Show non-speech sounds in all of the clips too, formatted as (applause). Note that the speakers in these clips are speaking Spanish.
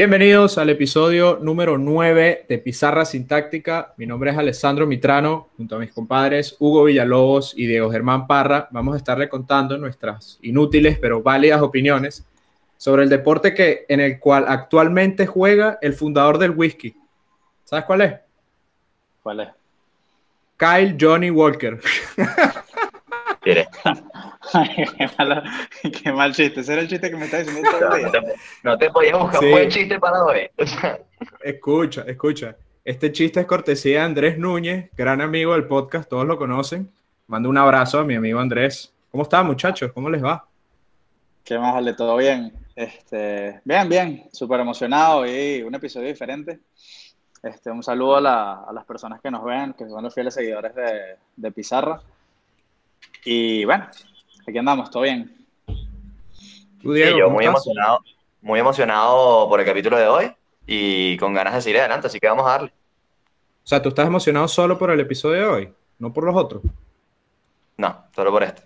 Bienvenidos al episodio número 9 de Pizarra Sintáctica. Mi nombre es Alessandro Mitrano, junto a mis compadres Hugo Villalobos y Diego Germán Parra. Vamos a estarle contando nuestras inútiles pero válidas opiniones sobre el deporte que, en el cual actualmente juega el fundador del whisky. ¿Sabes cuál es? ¿Cuál es? Kyle Johnny Walker. (laughs) qué, qué, mal chiste. Ese era el chiste que me está diciendo todo el día. No te podías buscar un buen chiste para hoy. escucha, escucha. Este chiste es cortesía de Andrés Núñez, gran amigo del podcast, todos lo conocen. Mando un abrazo a mi amigo Andrés. ¿Cómo están, muchachos? ¿Cómo les va? ¿Qué más, Ale? ¿Todo bien? Este, bien, bien, súper emocionado y un episodio diferente. Este, un saludo a, las personas que nos ven, que son los fieles seguidores de, Pizarra. Y bueno, aquí andamos, todo bien. yo muy emocionado, muy emocionado por el capítulo de hoy y con ganas de seguir adelante, así que vamos a darle. O sea, ¿tú estás emocionado solo por el episodio de hoy, no por los otros? No, solo por este.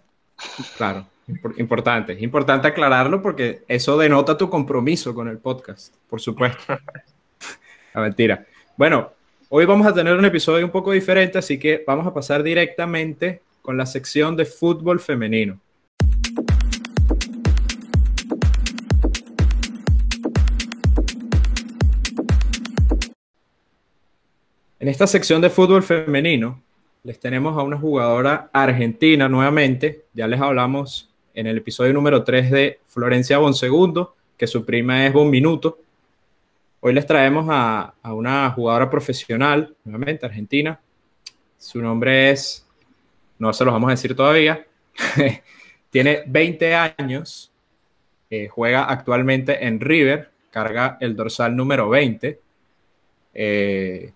Claro, importante, importante aclararlo porque eso denota tu compromiso con el podcast, por supuesto. (laughs) La mentira. Bueno, hoy vamos a tener un episodio un poco diferente, así que vamos a pasar directamente con la sección de fútbol femenino. En esta sección de fútbol femenino les tenemos a una jugadora argentina nuevamente. Ya les hablamos en el episodio número 3 de Florencia Bonsegundo, que su prima es Bon Minuto. Hoy les traemos a, una jugadora profesional, nuevamente argentina. Su nombre es, no se los vamos a decir todavía, (laughs) tiene 20 años, eh, juega actualmente en River, carga el dorsal número 20. Eh,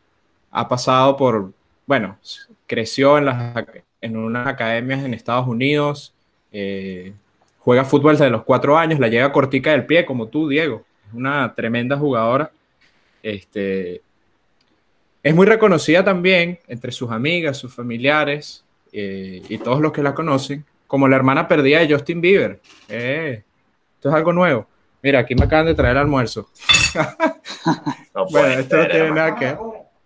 ha pasado por, bueno, creció en, las, en unas academias en Estados Unidos, eh, juega fútbol desde los cuatro años, la llega cortica del pie, como tú, Diego. Es una tremenda jugadora. Este, es muy reconocida también entre sus amigas, sus familiares eh, y todos los que la conocen como la hermana perdida de Justin Bieber. Eh, esto es algo nuevo. Mira, aquí me acaban de traer el almuerzo. (laughs) bueno, esto no tiene nada que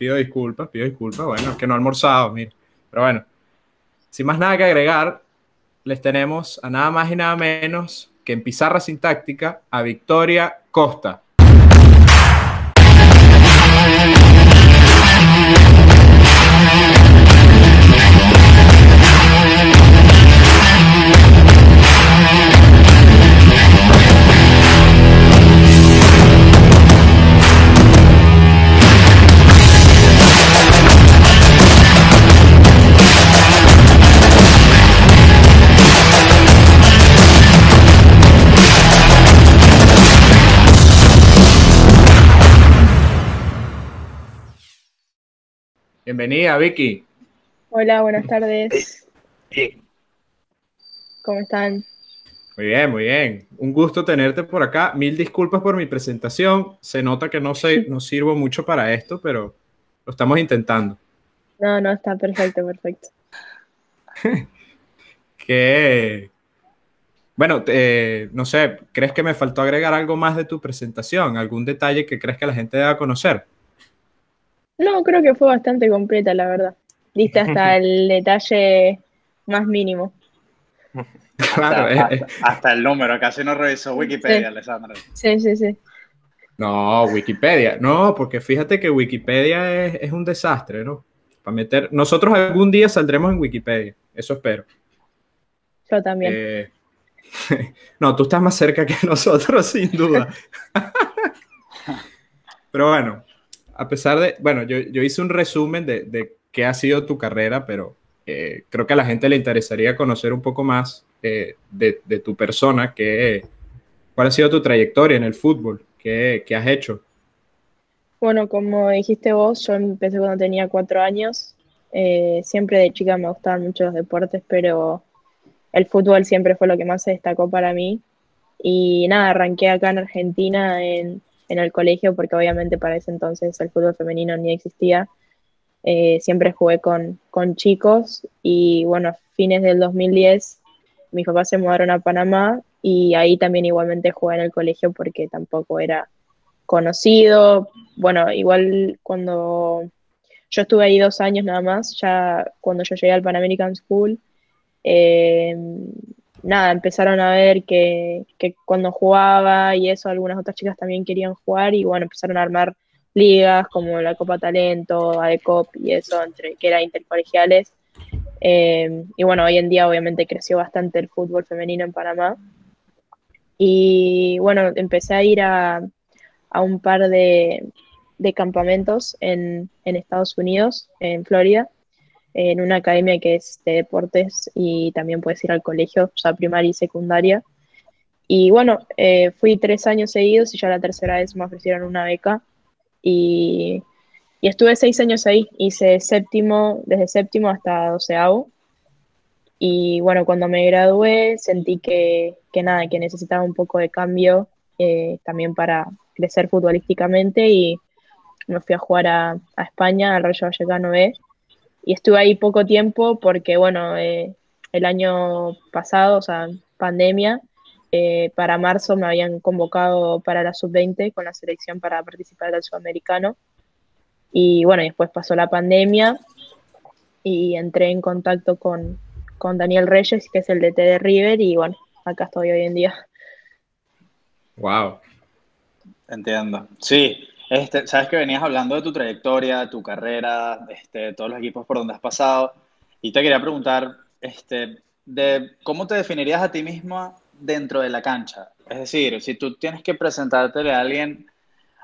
Pido disculpas, pido disculpas. Bueno, es que no he almorzado, mira. Pero bueno, sin más nada que agregar, les tenemos a nada más y nada menos que en pizarra sintáctica a Victoria Costa. Bienvenida, Vicky. Hola, buenas tardes. ¿Cómo están? Muy bien, muy bien. Un gusto tenerte por acá. Mil disculpas por mi presentación. Se nota que no, sé, (laughs) no sirvo mucho para esto, pero lo estamos intentando. No, no, está perfecto, perfecto. (laughs) que, bueno, no sé, ¿crees que me faltó agregar algo más de tu presentación? ¿Algún detalle que crees que la gente deba conocer? No, creo que fue bastante completa, la verdad. Diste hasta (laughs) el detalle más mínimo. Claro, eh, eh. hasta, el número, casi no revisó Wikipedia, Alessandra. Sí, sí, sí. No, Wikipedia, no, porque fíjate que Wikipedia es, un desastre, ¿no? Para meter, nosotros algún día saldremos en Wikipedia, eso espero. Yo también. Eh, (laughs) no, tú estás más cerca que (laughs) nosotros, sin duda. Pero bueno, a pesar de, bueno, yo, hice un resumen de, qué ha sido tu carrera, pero eh, creo que a la gente le interesaría conocer un poco más eh, de, tu persona, que, cuál ha sido tu trayectoria en el fútbol, qué, has hecho. Bueno, como dijiste vos, yo empecé cuando tenía cuatro años. Eh, siempre de chica me gustaban mucho los deportes, pero el fútbol siempre fue lo que más se destacó para mí. Y nada, arranqué acá en Argentina en en el colegio, porque obviamente para ese entonces el fútbol femenino ni existía. Eh, siempre jugué con, con chicos y bueno, a fines del 2010 mis papás se mudaron a Panamá y ahí también igualmente jugué en el colegio porque tampoco era conocido. Bueno, igual cuando yo estuve ahí dos años nada más, ya cuando yo llegué al Pan American School, eh, nada, empezaron a ver que, cuando jugaba y eso, algunas otras chicas también querían jugar y bueno, empezaron a armar ligas como la Copa Talento, ADECOP y eso, entre que era intercolegiales. Eh, y bueno, hoy en día obviamente creció bastante el fútbol femenino en Panamá. Y bueno, empecé a ir a, a un par de, de campamentos en, en, Estados Unidos, en Florida, en una academia que es de deportes y también puedes ir al colegio, ya primaria y secundaria. Y bueno, eh, fui tres años seguidos y ya la tercera vez me ofrecieron una beca y, y estuve seis años ahí, hice séptimo, desde séptimo hasta doceavo. Y bueno, cuando me gradué sentí que, que nada, que necesitaba un poco de cambio eh, también para crecer futbolísticamente y me fui a jugar a, a España, al Rayo Vallecano B. Y estuve ahí poco tiempo porque, bueno, eh, el año pasado, o sea, pandemia, eh, para marzo me habían convocado para la sub-20 con la selección para participar del sudamericano. Y bueno, después pasó la pandemia y entré en contacto con, con Daniel Reyes, que es el DT de River, y bueno, acá estoy hoy en día. Wow. Entiendo. Sí, este, sabes que venías hablando de tu trayectoria, tu carrera, este, todos los equipos por donde has pasado, y te quería preguntar, este, de cómo te definirías a ti misma dentro de la cancha. Es decir, si tú tienes que presentarte a alguien,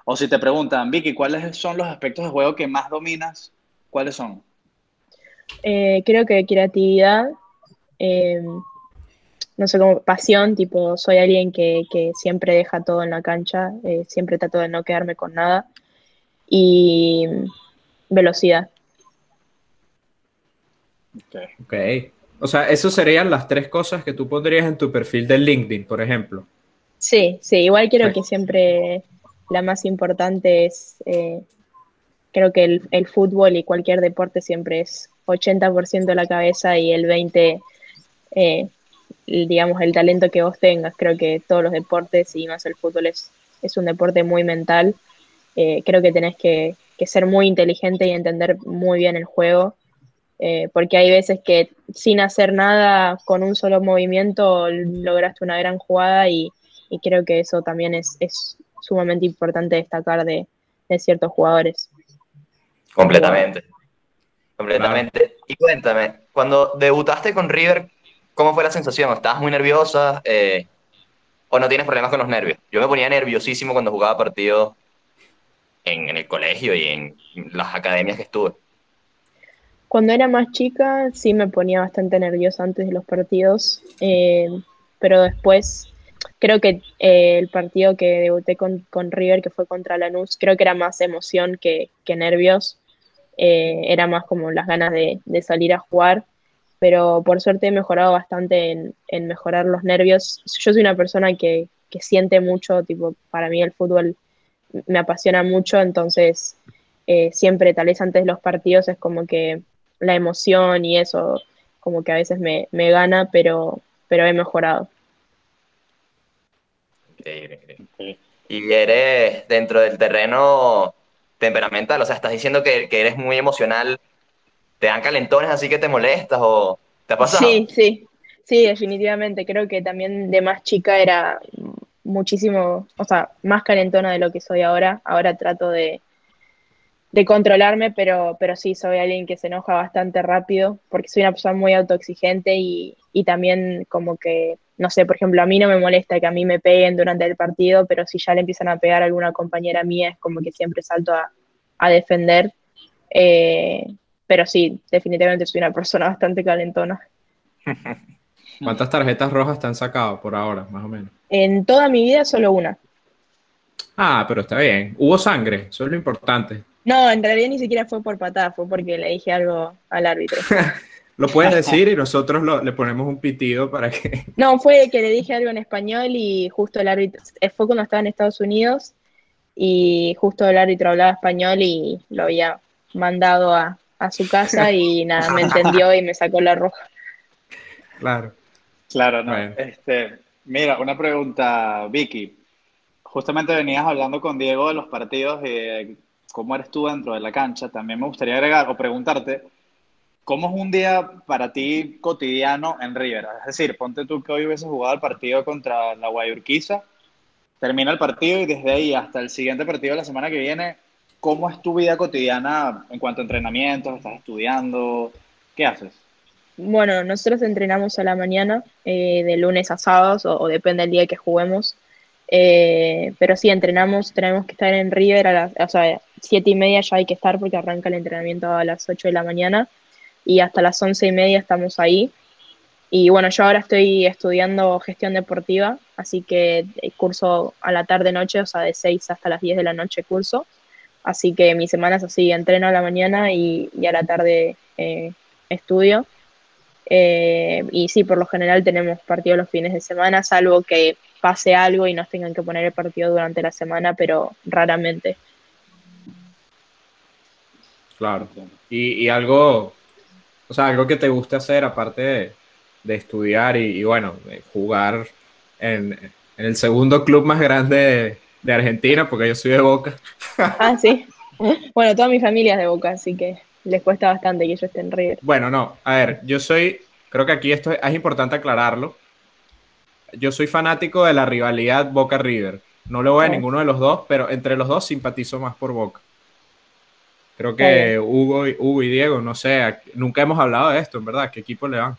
o si te preguntan, Vicky, ¿cuáles son los aspectos de juego que más dominas? ¿Cuáles son? Eh, creo que creatividad, eh, no sé, como pasión, tipo, soy alguien que, que siempre deja todo en la cancha, eh, siempre trato de no quedarme con nada. Y velocidad. Ok. okay. O sea, esas serían las tres cosas que tú pondrías en tu perfil de LinkedIn, por ejemplo. Sí, sí, igual creo que siempre la más importante es, eh, creo que el, el, fútbol y cualquier deporte siempre es 80% la cabeza y el 20%, eh, digamos, el talento que vos tengas. Creo que todos los deportes y más el fútbol es, es un deporte muy mental. Eh, creo que tenés que, que ser muy inteligente y entender muy bien el juego eh, porque hay veces que sin hacer nada, con un solo movimiento, lograste una gran jugada y, y creo que eso también es, es sumamente importante destacar de, de, ciertos jugadores. Completamente. Completamente. Y cuéntame, cuando debutaste con River, ¿cómo fue la sensación? ¿Estabas muy nerviosa eh, o no tienes problemas con los nervios? Yo me ponía nerviosísimo cuando jugaba partidos en, el colegio y en las academias que estuve. Cuando era más chica sí me ponía bastante nerviosa antes de los partidos, eh, pero después creo que eh, el partido que debuté con, River, que fue contra Lanús, creo que era más emoción que, nervios, era más como las ganas de, salir a jugar, pero por suerte he mejorado bastante en, en, mejorar los nervios. Yo soy una persona que, que siente mucho, tipo, para mí el fútbol me apasiona mucho, entonces eh, siempre tal vez antes de los partidos es como que la emoción y eso como que a veces me, me gana, pero, pero he mejorado. Y eres dentro del terreno temperamental, o sea, estás diciendo que, que, eres muy emocional, ¿te dan calentones así que te molestas o te ha pasado? Sí, sí, sí, definitivamente. Creo que también de más chica era muchísimo, o sea, más calentona de lo que soy ahora. Ahora trato de, de controlarme, pero, pero sí soy alguien que se enoja bastante rápido porque soy una persona muy autoexigente y, y, también como que, no sé, por ejemplo, a mí no me molesta que a mí me peguen durante el partido, pero si ya le empiezan a pegar a alguna compañera mía es como que siempre salto a, a defender. Eh, pero sí, definitivamente soy una persona bastante calentona. (laughs) ¿Cuántas tarjetas rojas te han sacado por ahora, más o menos? En toda mi vida solo una. Ah, pero está bien. Hubo sangre, eso es lo importante. No, en realidad ni siquiera fue por patada, fue porque le dije algo al árbitro. (laughs) lo puedes decir y nosotros lo, le ponemos un pitido para que... (laughs) No, fue que le dije algo en español y justo el árbitro, eh, fue cuando estaba en Estados Unidos y justo el árbitro hablaba español y lo había mandado a, a su casa y nada, me (laughs) entendió y me sacó la roja. Claro. Claro, no. Este, mira, una pregunta, Vicky. justamente venías hablando con Diego de los partidos y de cómo eres tú dentro de la cancha. También me gustaría agregar o preguntarte, ¿cómo es un día para ti cotidiano en River? Es decir, ponte tú que hoy hubieses jugado el partido contra la Guayurquiza, termina el partido y desde ahí hasta el siguiente partido de la semana que viene, ¿cómo es tu vida cotidiana en cuanto a entrenamientos? ¿Estás estudiando? ¿Qué haces? Bueno, nosotros entrenamos a la mañana, eh, de lunes a sábados, o, depende del día que juguemos. Eh, pero sí, entrenamos, tenemos que estar en River a las, o sea, siete y media ya hay que estar porque arranca el entrenamiento a las 8 de la mañana y hasta las once y media estamos ahí. Y bueno, yo ahora estoy estudiando gestión deportiva, así que curso a la tarde-noche, o sea, de 6 hasta las 10 de la noche curso. Así que mi semana es así, entreno a la mañana y, a la tarde eh, estudio. Eh, y sí, por lo general tenemos partido los fines de semana, salvo que pase algo y nos tengan que poner el partido durante la semana, pero raramente. Claro. Y, algo, o sea, algo que te guste hacer aparte de, estudiar y, bueno, jugar en, el segundo club más grande de, Argentina, porque yo soy de Boca. (laughs) Ah, sí. Bueno, toda mi familia es de Boca, así que les cuesta bastante que yo esté en River. Bueno, no, a ver, yo soy, creo que aquí esto es importante aclararlo. Yo soy fanático de la rivalidad Boca-River. No le voy a ninguno de los dos, pero entre los dos simpatizo más por Boca. Creo que Hugo y, Hugo y Diego, no sé, nunca hemos hablado de esto, en verdad. ¿Qué equipo le van?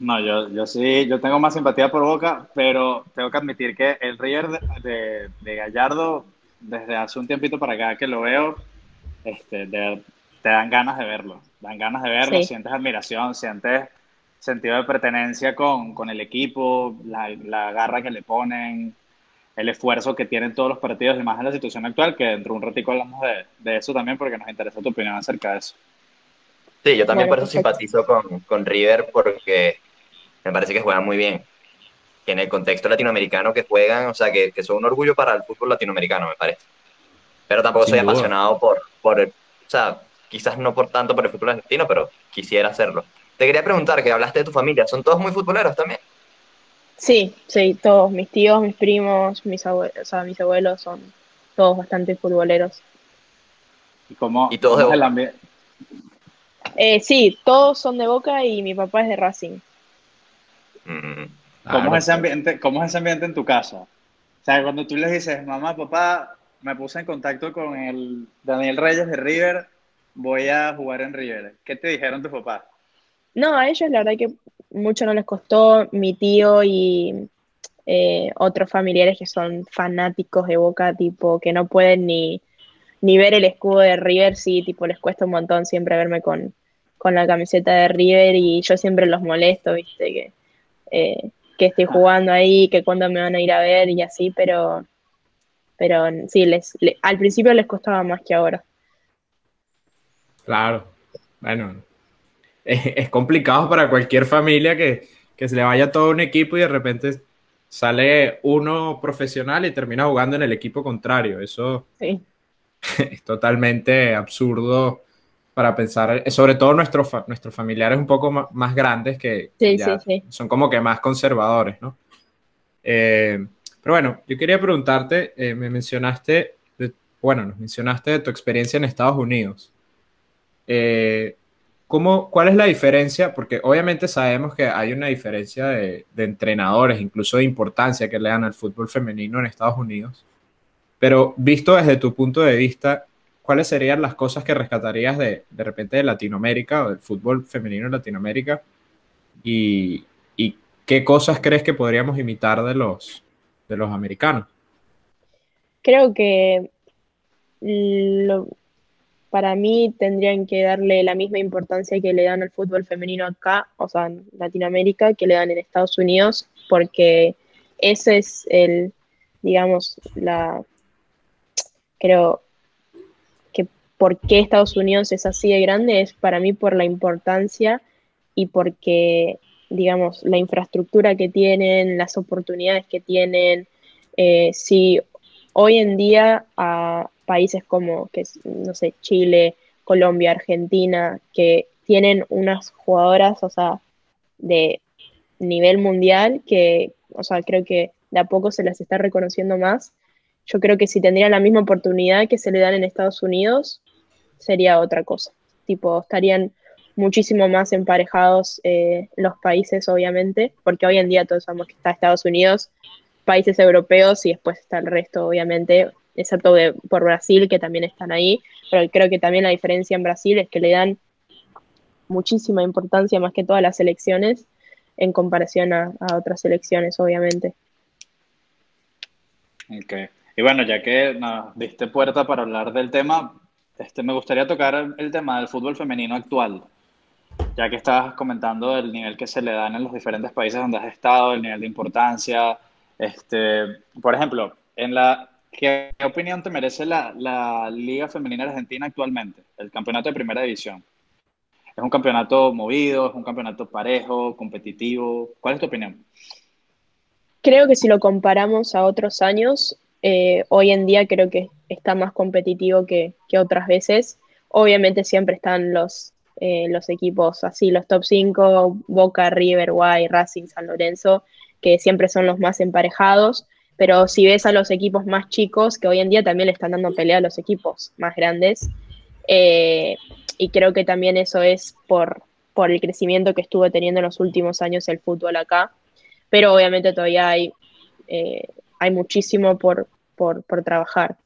No, yo, yo sí, yo tengo más simpatía por Boca, pero tengo que admitir que el River de, de, Gallardo, desde hace un tiempito para acá que lo veo, este, te dan ganas de verlo. Dan ganas de verlo, sientes admiración, sientes sentido de pertenencia con, con el equipo, la, la, garra que le ponen, el esfuerzo que tienen todos los partidos y más en la situación actual, que dentro de un ratico hablamos de, de eso también porque nos interesa tu opinión acerca de eso. Sí, yo también por eso simpatizo con, con, River porque me parece que juegan muy bien. Que en el contexto latinoamericano que juegan, o sea, que, que son un orgullo para el fútbol latinoamericano, me parece. Pero tampoco soy apasionado por, por el, o sea, quizás no por tanto por el fútbol argentino, pero quisiera hacerlo. Te quería preguntar, que hablaste de tu familia, ¿son todos muy futboleros también? Sí, sí, todos, mis tíos, mis primos, mis abuelos, o sea, mis abuelos son todos bastante futboleros. ¿Y cómo, ¿Y todos el ambiente? Eh, sí, todos son de Boca y mi papá es de Racing. Mm, ¿Cómo, es ese ambiente, ¿Cómo es ese ambiente en tu casa? O sea, cuando tú les dices, mamá, papá, me puse en contacto con el Daniel Reyes de River, voy a jugar en River. ¿Qué te dijeron tus papás? No, a ellos la verdad que mucho no les costó. Mi tío y eh, otros familiares que son fanáticos de Boca, tipo, que no pueden ni, ni ver el escudo de River, sí, tipo, les cuesta un montón siempre verme con, la camiseta de River y yo siempre los molesto, viste, que, eh, que estoy jugando ahí, que cuando me van a ir a ver y así, pero, pero sí, les, al principio les costaba más que ahora. Claro, bueno, es, complicado para cualquier familia que, se le vaya todo un equipo y de repente sale uno profesional y termina jugando en el equipo contrario. Eso (laughs) es totalmente absurdo para pensar, sobre todo nuestros, nuestros familiares un poco más, grandes que son como que más conservadores, ¿no? Eh, pero bueno, yo quería preguntarte, eh, me mencionaste, bueno, nos mencionaste de tu experiencia en Estados Unidos. Eh, ¿Cómo, ¿Cuál es la diferencia? Porque obviamente sabemos que hay una diferencia de, entrenadores, incluso de importancia que le dan al fútbol femenino en Estados Unidos. Pero visto desde tu punto de vista, ¿cuáles serían las cosas que rescatarías de, de repente de Latinoamérica o del fútbol femenino en Latinoamérica? Y, qué cosas crees que podríamos imitar de los, de los americanos? Creo que para mí tendrían que darle la misma importancia que le dan al fútbol femenino acá, o sea, en Latinoamérica, que le dan en Estados Unidos, porque ese es el, digamos, la, creo por qué Estados Unidos es así de grande es para mí por la importancia y porque, digamos, la infraestructura que tienen, las oportunidades que tienen, eh, si hoy en día a países como, que no sé, Chile, Colombia, Argentina, que tienen unas jugadoras, o sea, de nivel mundial, que, o sea, creo que de a poco se las está reconociendo más. yo creo que si tendrían la misma oportunidad que se le dan en Estados Unidos, sería otra cosa. Tipo, estarían muchísimo más emparejados eh, los países, obviamente, porque hoy en día todos sabemos que está Estados Unidos, países europeos y después está el resto, obviamente, excepto por Brasil, que también están ahí, pero creo que también la diferencia en Brasil es que le dan muchísima importancia más que todas las elecciones en comparación a, otras elecciones, obviamente. Ok. Y bueno, ya que nos diste puerta para hablar del tema, este, me gustaría tocar el tema del fútbol femenino actual ya que estabas comentando el nivel que se le dan en los diferentes países donde has estado, el nivel de importancia, este, por ejemplo, en la, ¿qué, opinión te merece la, la, Liga Femenina Argentina actualmente, el campeonato de primera división? ¿Es un campeonato movido? ¿Es un campeonato parejo, competitivo? ¿Cuál es tu opinión? Creo que si lo comparamos a otros años, eh, hoy en día creo que está más competitivo que, otras veces. Obviamente siempre están los eh, equipos así, los top 5, Boca, River, Guay, Racing, San Lorenzo, que siempre son los más emparejados, pero si ves a los equipos más chicos, que hoy en día también le están dando pelea a los equipos más grandes, eh, y creo que también eso es por, el crecimiento que estuvo teniendo en los últimos años el fútbol acá, pero obviamente todavía hay, hay muchísimo por, por, por trabajar.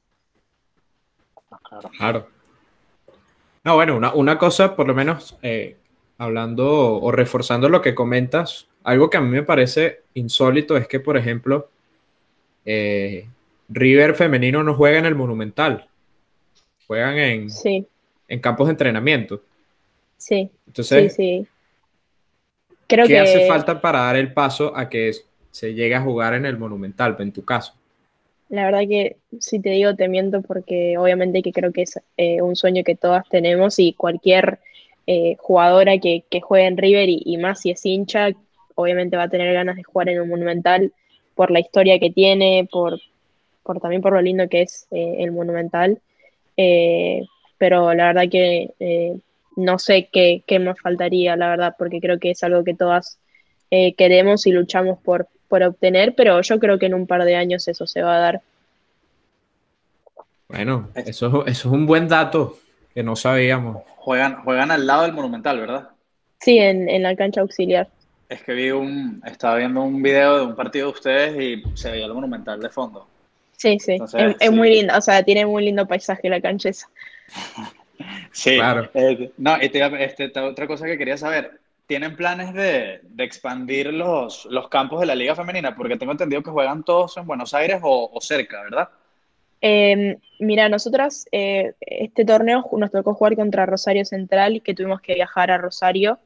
Claro. No, bueno, una, cosa, por lo menos, eh, hablando o reforzando lo que comentas, algo que a mí me parece insólito es que, por ejemplo, eh, River femenino no juega en el Monumental, juegan en, en campos de entrenamiento. Sí. Entonces, sí, Creo ¿qué hace falta para dar el paso a que se llegue a jugar en el Monumental, en tu caso? La verdad que si te digo te miento porque obviamente que creo que es eh, un sueño que todas tenemos y cualquier eh, jugadora que, juegue en River y, más si es hincha, obviamente va a tener ganas de jugar en un Monumental por la historia que tiene, por, por también por lo lindo que es eh, el Monumental. pero la verdad que no sé qué, qué más faltaría, la verdad, porque creo que es algo que todas queremos y luchamos por, por obtener, pero yo creo que en un par de años eso se va a dar. Bueno, eso, eso es un buen dato que no sabíamos. Juegan, juegan al lado del Monumental, ¿verdad? Sí, en, la cancha auxiliar. Es que vi un, estaba viendo un video de un partido de ustedes y se veía el Monumental de fondo. Sí, sí, es, muy lindo, o sea, tiene muy lindo paisaje la cancha esa. (laughs) sí, claro. Eh, no, este, otra cosa que quería saber, ¿tienen planes de, expandir los, campos de la Liga Femenina? Porque tengo entendido que juegan todos en Buenos Aires o, cerca, ¿verdad? Em, mira, nosotras eh, este torneo nos tocó jugar contra Rosario Central que tuvimos que viajar a Rosario.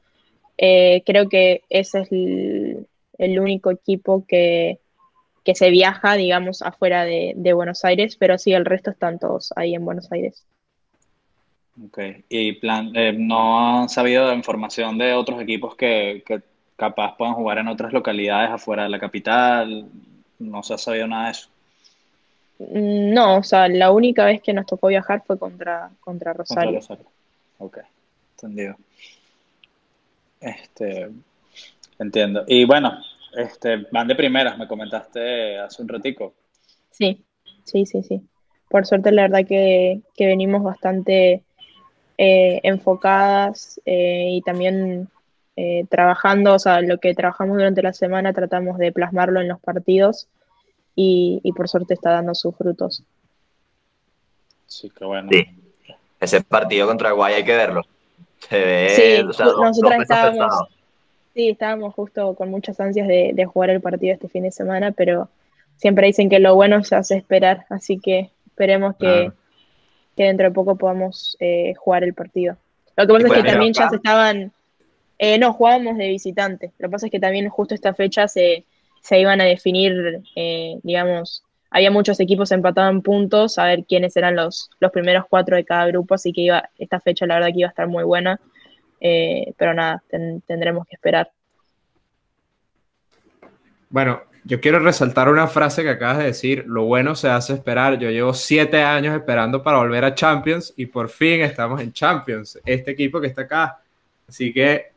Eh, creo que ese es el, único equipo que, se viaja, digamos, afuera de, Buenos Aires, pero sí, el resto están todos ahí en Buenos Aires. Ok, y plan, eh, ¿no han sabido de información de otros equipos que, capaz puedan jugar en otras localidades afuera de la capital? ¿No se ha sabido nada de eso? Mm, no, o sea, la única vez que nos tocó viajar fue contra, contra Rosario. Contra Rosario. Ok, entendido. Este, entiendo. Y bueno, este, van de primeras, me comentaste hace un ratico. Sí, sí, sí, sí. Por suerte, la verdad que, que venimos bastante eh, enfocadas eh, y también eh, trabajando, o sea, lo que trabajamos durante la semana tratamos de plasmarlo en los partidos y, por suerte está dando sus frutos. Sí, qué bueno. Ese partido contra Guay hay que verlo. Se ve, sí, nosotros estábamos, sí, estábamos justo con muchas ansias de, jugar el partido este fin de semana, pero siempre dicen que lo bueno se hace esperar, así que esperemos que, que dentro de poco podamos eh, jugar el partido. Lo que pasa es que también ya se estaban, eh, no, jugábamos de visitante. Lo que pasa es que también justo esta fecha se, se iban a definir, eh, digamos, había muchos equipos empatados en puntos, a ver quiénes eran los, los primeros cuatro de cada grupo, así que iba, esta fecha la verdad que iba a estar muy buena, pero nada, tendremos que esperar. Bueno, yo quiero resaltar una frase que acabas de decir, lo bueno se hace esperar. Yo llevo siete años esperando para volver a Champions y por fin estamos en Champions, este equipo que está acá. Así que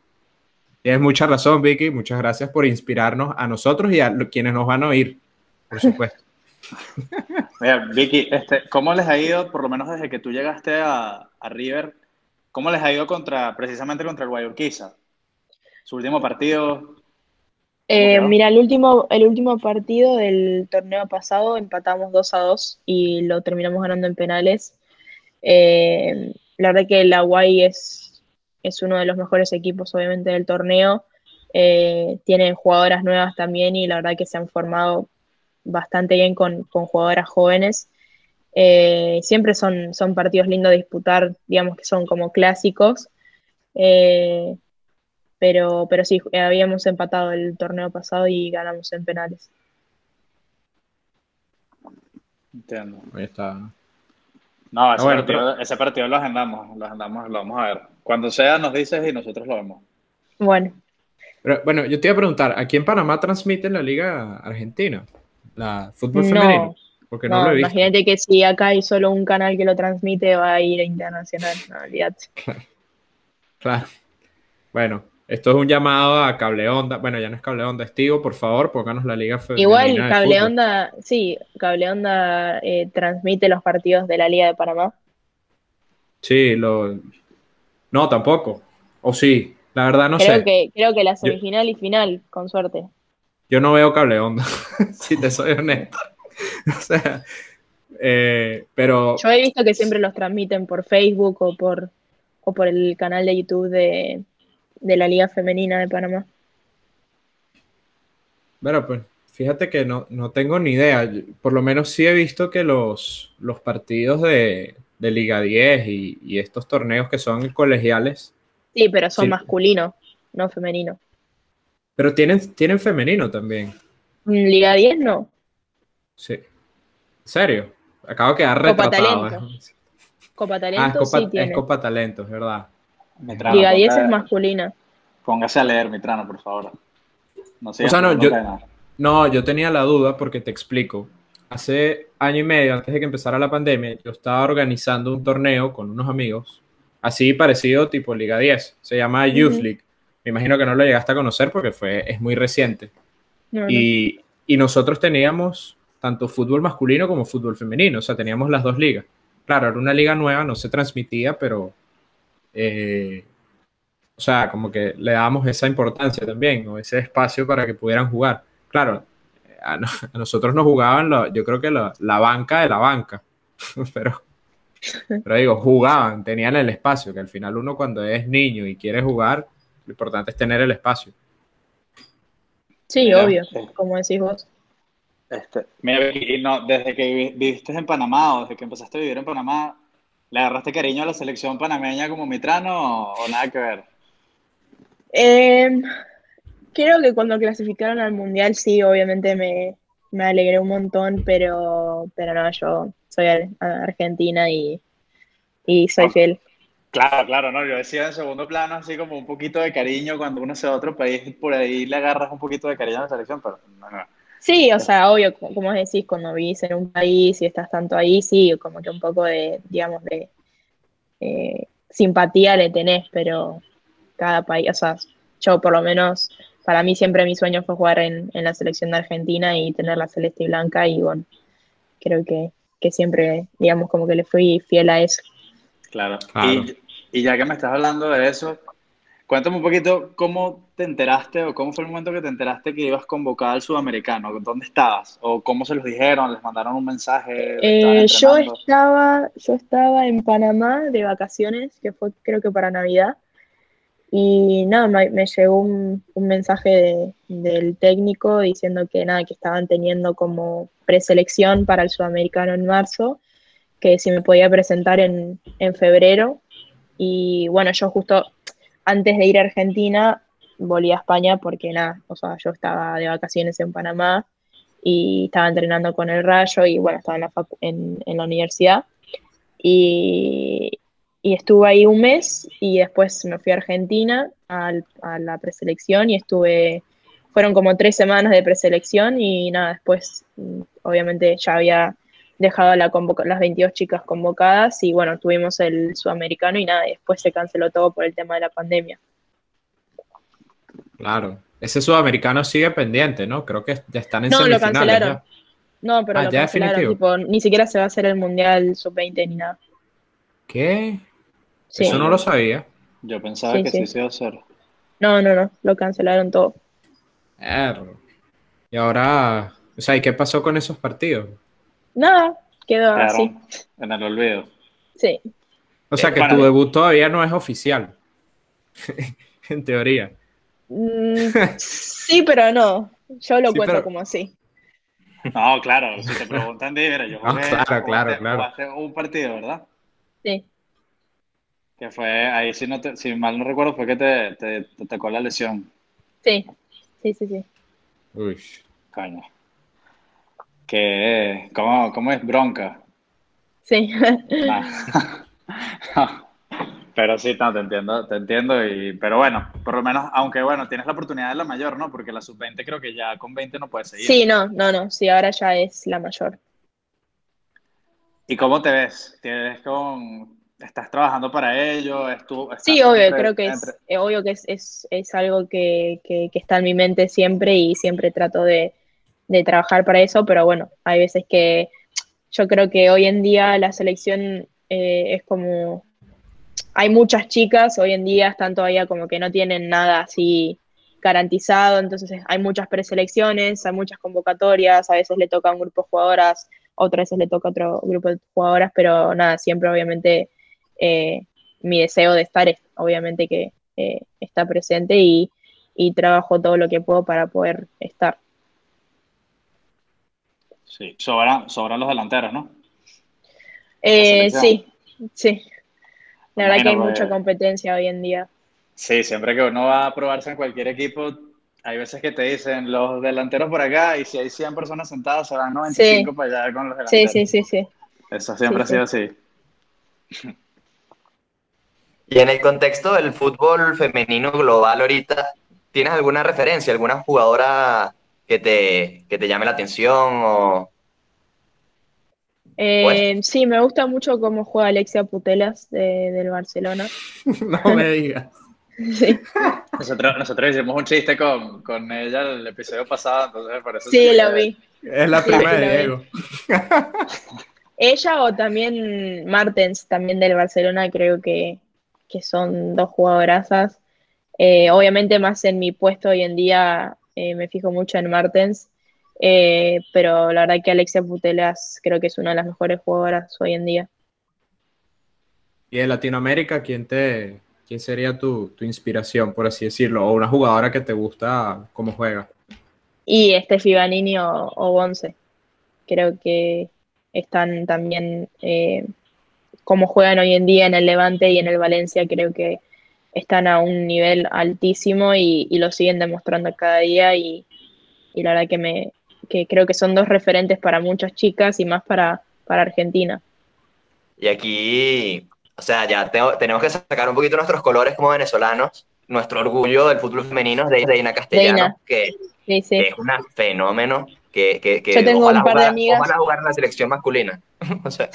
tienes mucha razón, Vicky. Muchas gracias por inspirarnos a nosotros y a quienes nos van a oír, por supuesto. (laughs) Mira, Vicky, este, ¿cómo les ha ido, por lo menos desde que tú llegaste a, River, cómo les ha ido contra, precisamente contra el Guayurquiza? Su último partido. Eh, mira, el último, el último partido del torneo pasado empatamos 2 a 2 y lo terminamos ganando en penales. Eh, la verdad que la Guay es, es uno de los mejores equipos, obviamente, del torneo. Eh, tienen jugadoras nuevas también y la verdad que se han formado bastante bien con, con jugadoras jóvenes. Eh, siempre son, son partidos lindos de disputar, digamos que son como clásicos. Pero, pero sí, eh, habíamos empatado el torneo pasado y ganamos en penales. Entiendo. Ahí está. No, ese, Ah, bueno, partido, ese partido lo agendamos, lo agendamos, lo vamos a ver. Cuando sea, nos dices y nosotros lo vemos. Bueno, Pero, bueno, yo te iba a preguntar, ¿aquí en Panamá transmiten la Liga Argentina? ¿La fútbol No. femenino? Porque no, no, lo he visto. imagínate que si acá hay solo un canal que lo transmite, va a ir a internacional. No, olvídate. (laughs) Claro. Bueno, esto es un llamado a Cable Onda. Bueno, ya no es Cable Onda, es Tigo, por favor, pónganos la Liga Femenina. Igual Cable. Onda, sí, Cable Onda eh, transmite los partidos de la Liga de Panamá. Sí, lo. No, tampoco. O sí, la verdad no creo sé. que, creo que la semifinal y final, con suerte. Yo no veo Cable Onda, (laughs) si te soy honesto. (laughs) o sea, eh, pero Yo he visto que siempre los transmiten por Facebook o por, o por el canal de YouTube de, de la Liga Femenina de Panamá. Bueno, pues fíjate que no, no tengo ni idea. Yo- Por lo menos sí he visto que los, los partidos de, de Liga 10 y, y estos torneos que son colegiales, Sí, pero son Sí. masculinos, no femeninos. pero tienen, tienen femenino también. Liga 10 no. Sí. ¿En serio? Acabo de quedar Copa retratado. Talento. ¿eh? Copa Ah, es Talento Copa, sí es tiene. Copa Talento, es verdad. Liga 10 ponte- es masculina. Póngase a leer, Mitrano, por favor. No sigas O sea, no, yo-. No, yo tenía la duda porque te explico. Hace año y medio, antes de que empezara la pandemia, yo estaba organizando un torneo con unos amigos, así parecido tipo Liga 10. Se llama Youth. League. Me imagino que no lo llegaste a conocer porque fue, es muy reciente. No, no. Y, y nosotros teníamos tanto fútbol masculino como fútbol femenino, o sea, teníamos las dos ligas. Claro, era una liga nueva, no se transmitía, pero, eh, o sea, como que le dábamos esa importancia también, o ese espacio para que pudieran jugar. Claro, a, no- (laughs) a nosotros nos jugaban, la- yo creo que la, la banca de la banca, (laughs) pero, pero digo, jugaban, tenían el espacio, que al final uno cuando es niño y quiere jugar, lo importante es tener el espacio. Sí, Mira, obvio, como decís vos. Este, mira, no, desde que vi- viviste en Panamá o desde que empezaste a vivir en Panamá, ¿le agarraste cariño a la selección panameña como Mitrano o, o nada que ver? Eh, creo que cuando clasificaron al Mundial sí, obviamente me, me alegré un montón, pero, pero no, yo soy ar- argentina y, y soy Ah. fiel. Claro, claro, no, yo decía en segundo plano así como un poquito de cariño cuando uno se va a otro país, por ahí le agarras un poquito de cariño a la selección, pero no, no. Sí, o sea, obvio, co- como decís, cuando vivís en un país y estás tanto ahí, sí, como que un poco de, digamos, de eh, simpatía le tenés, pero cada país, o sea, yo por lo menos, para mí siempre mi sueño fue jugar en, en la selección de Argentina y tener la celeste y blanca y bueno, creo que, que siempre, digamos, como que le fui fiel a eso. Claro. Claro. Y, y ya que me estás hablando de eso, cuéntame un poquito cómo te enteraste o cómo fue el momento que te enteraste que ibas convocada al sudamericano. ¿Dónde estabas? ¿O cómo se los dijeron? ¿Les mandaron un mensaje? ¿Estaban Eh, yo estaba, yo estaba en Panamá de vacaciones, que fue creo que para Navidad, y nada, me, me llegó un, un mensaje de- del técnico diciendo que nada, que estaban teniendo como preselección para el sudamericano en marzo, que si me podía presentar en, en febrero, y bueno, yo justo antes de ir a Argentina volví a España porque nada, o sea, yo estaba de vacaciones en Panamá y estaba entrenando con el Rayo y bueno, estaba en la, en, en la universidad. Y, y estuve ahí un mes y después me fui a Argentina al- a la preselección y estuve, fueron como tres semanas de preselección y nada, después mm, obviamente ya había dejado la las 22 chicas convocadas y bueno, tuvimos el sudamericano y nada, y después se canceló todo por el tema de la pandemia. Claro. Ese sudamericano sigue pendiente, ¿no? Creo que ya están en No, lo semifinales cancelaron. ya. No, pero Ah, lo ya cancelaron, definitivo. tipo, ni siquiera se va a hacer el Mundial Sub-20 ni nada. ¿Qué? Sí. Eso no lo sabía. Yo pensaba Sí, que sí. sí se iba a hacer. No, no, no, lo cancelaron todo. Erro. Y ahora, o sea, ¿y qué pasó con esos partidos? Nada, quedó así. En el olvido. Sí. O sea, Eh, que bueno. tu debut todavía no es oficial. (laughs) en teoría. Mm, (laughs) sí, pero no. Yo lo Sí, cuento pero- como así. No, claro, si te preguntan, di, mira, yo (laughs) Ah, jugué, claro, claro, claro. un partido, ¿verdad? Sí. Que fue, ahí si, no te- si mal no recuerdo, fue que te, te, te tocó la lesión. Sí. Sí, sí, sí. Uy. Coño. Que, ¿cómo, cómo es? Bronca. Sí. (laughs) (laughs) Nah. Pero sí, no, te entiendo, te entiendo. Y, pero bueno, por lo menos, aunque bueno, tienes la oportunidad de la mayor, ¿no? Porque la sub-20 creo que ya con 20 no puedes seguir. Sí, no, no, no. Sí, ahora ya es la mayor. ¿Y cómo te ves? ¿Te ves con... ¿Estás trabajando para ello? ¿Estu- estás Sí, obvio, entre- creo que es, entre- eh, obvio que es, es, es algo que, que, que está en mi mente siempre y siempre trato de, de trabajar para eso, pero bueno, hay veces que yo creo que hoy en día la selección eh, es como, hay muchas chicas hoy en día, están todavía como que no tienen nada así garantizado, entonces hay muchas preselecciones, hay muchas convocatorias, a veces le toca a un grupo de jugadoras, otras veces le toca a otro grupo de jugadoras, pero nada, siempre obviamente eh, mi deseo de estar es obviamente que eh, está presente y trabajo todo lo que puedo para poder estar. Sí, sobran, sobran los delanteros, ¿no? Eh, sí, sí. La verdad que hay mucha pues. competencia hoy en día. Sí, siempre que uno va a probarse en cualquier equipo, hay veces que te dicen los delanteros por acá y si hay 100 personas sentadas, se van 95 Sí. para allá con los Sí, delanteros. sí, sí, sí. Eso siempre Sí, ha sido así. (laughs) Y en el contexto del fútbol femenino global ahorita, ¿tienes alguna referencia, alguna jugadora que te, que te llame la atención o Eh, sí, me gusta mucho cómo juega Alexia Putelas de- del Barcelona. (laughs) no me digas. (laughs) Sí, Nosotros, nosotros hicimos un chiste con, con ella el episodio pasado, entonces por eso sí, que- lo vi. Es la Sí, prima sí, de. Diego. (laughs) Ella o también Martens, también del Barcelona, creo que, que son dos jugadorazas. Eh, obviamente más en mi puesto hoy en día eh, me fijo mucho en Martens, eh, pero la verdad que Alexia Putelas creo que es una de las mejores jugadoras hoy en día. Y de Latinoamérica, ¿quién te, quién sería tu, tu inspiración, por así decirlo? O una jugadora que te gusta cómo juega. Y Steffi Banini o, o Bonce. Creo que están también, eh, como juegan hoy en día en el Levante y en el Valencia, creo que están a un nivel altísimo y, y lo siguen demostrando cada día y, y la verdad que me que creo que son dos referentes para muchas chicas y más para, para Argentina. Y aquí, o sea, ya tengo- tenemos que sacar un poquito nuestros colores como venezolanos. Nuestro orgullo del fútbol femenino de Deina Castellano, Deina. que Sí, sí. es una fenómeno que, que, que Yo tengo ojalá un par de jugar- amigas- ojalá jugar en la selección masculina. (laughs) O sea,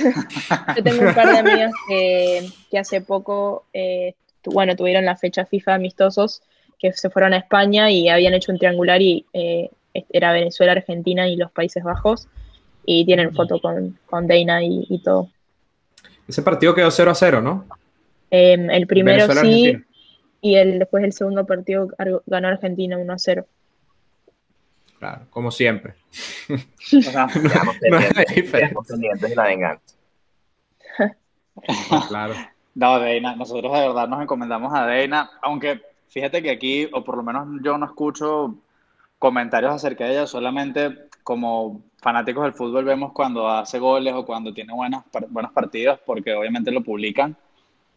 Yo tengo un par de (laughs) amigas que, que hace poco, eh, bueno, tuvieron la fecha FIFA amistosos, que se fueron a España y habían hecho un triangular y eh, era Venezuela, Argentina y los Países Bajos. Y tienen foto con, con Deina y, y todo. Ese partido quedó 0 a 0, ¿no? Eh, el primero sí, Venezuela-Argentina. y el, después el segundo partido ar- ganó Argentina 1 a 0. Claro, como siempre. O sea, (laughs) No pendientes, quedamos pendientes de la venganza. Claro. No, Deina, nosotros de verdad nos encomendamos a Deina, aunque fíjate que aquí, o por lo menos yo no escucho comentarios acerca de ella, solamente como fanáticos del fútbol vemos cuando hace goles o cuando tiene buenas, buenos partidos, porque obviamente lo publican,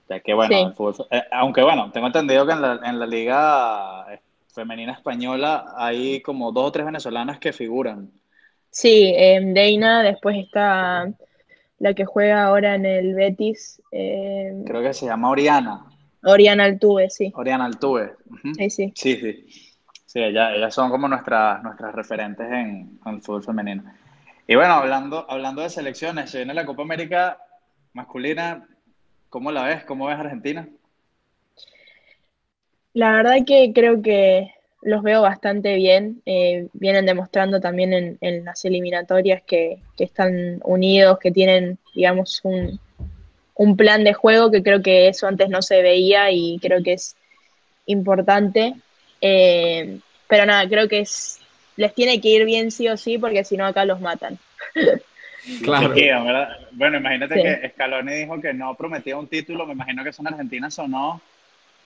ya que bueno, Sí. el fútbol- eh, aunque bueno, tengo entendido que en la, en la liga eh, femenina española hay como dos o tres venezolanas que figuran. Sí, eh, Deina, después está la que juega ahora en el Betis, eh, Creo que se llama Oriana, Oriana Altuve, sí. Oriana Altuve. Sí, sí. Sí, sí. Sí, ellas, ellas son como nuestras, nuestras referentes en, en el fútbol femenino. Y bueno, hablando, hablando de selecciones, se viene la Copa América masculina. ¿Cómo la ves? ¿Cómo ves Argentina? La verdad que creo que los veo bastante bien. Eh, vienen demostrando también en, las eliminatorias que, están unidos, que tienen, digamos, un, plan de juego que creo que eso antes no se veía y creo que es importante. Eh, pero nada, creo que es, les tiene que ir bien sí o sí, porque si no acá los matan. (laughs) Claro. Bueno, imagínate que Scaloni dijo que no prometía un título, me imagino que son argentinas o no.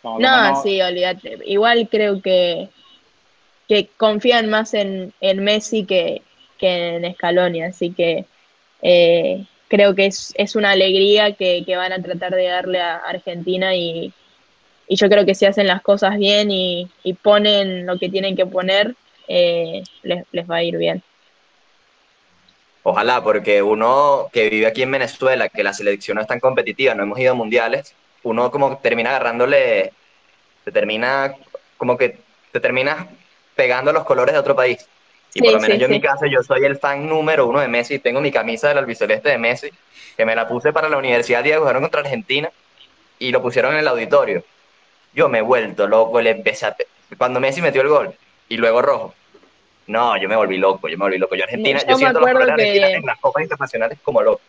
No, sí, olvídate. Igual creo que, que confían más en, Messi que, en Scaloni, así que eh, creo que es, una alegría que, van a tratar de darle a Argentina y, yo creo que si hacen las cosas bien y, ponen lo que tienen que poner, eh, les, les va a ir bien. Ojalá, porque uno que vive aquí en Venezuela, que la selección no es tan competitiva, no hemos ido a mundiales, uno como termina agarrándole, te termina, como que te terminas pegando los colores de otro país. Y por lo menos yo en mi caso, yo soy el fan número uno de Messi, tengo mi camisa del albiceleste de Messi, que me la puse para la Universidad de jugaron contra Argentina y lo pusieron en el auditorio. Yo me he vuelto loco, le empecé a... Cuando Messi metió el gol y luego rojo, no, yo me volví loco, yo me volví loco. Yo Argentina, yo, siento los que... en las copas internacionales como loco.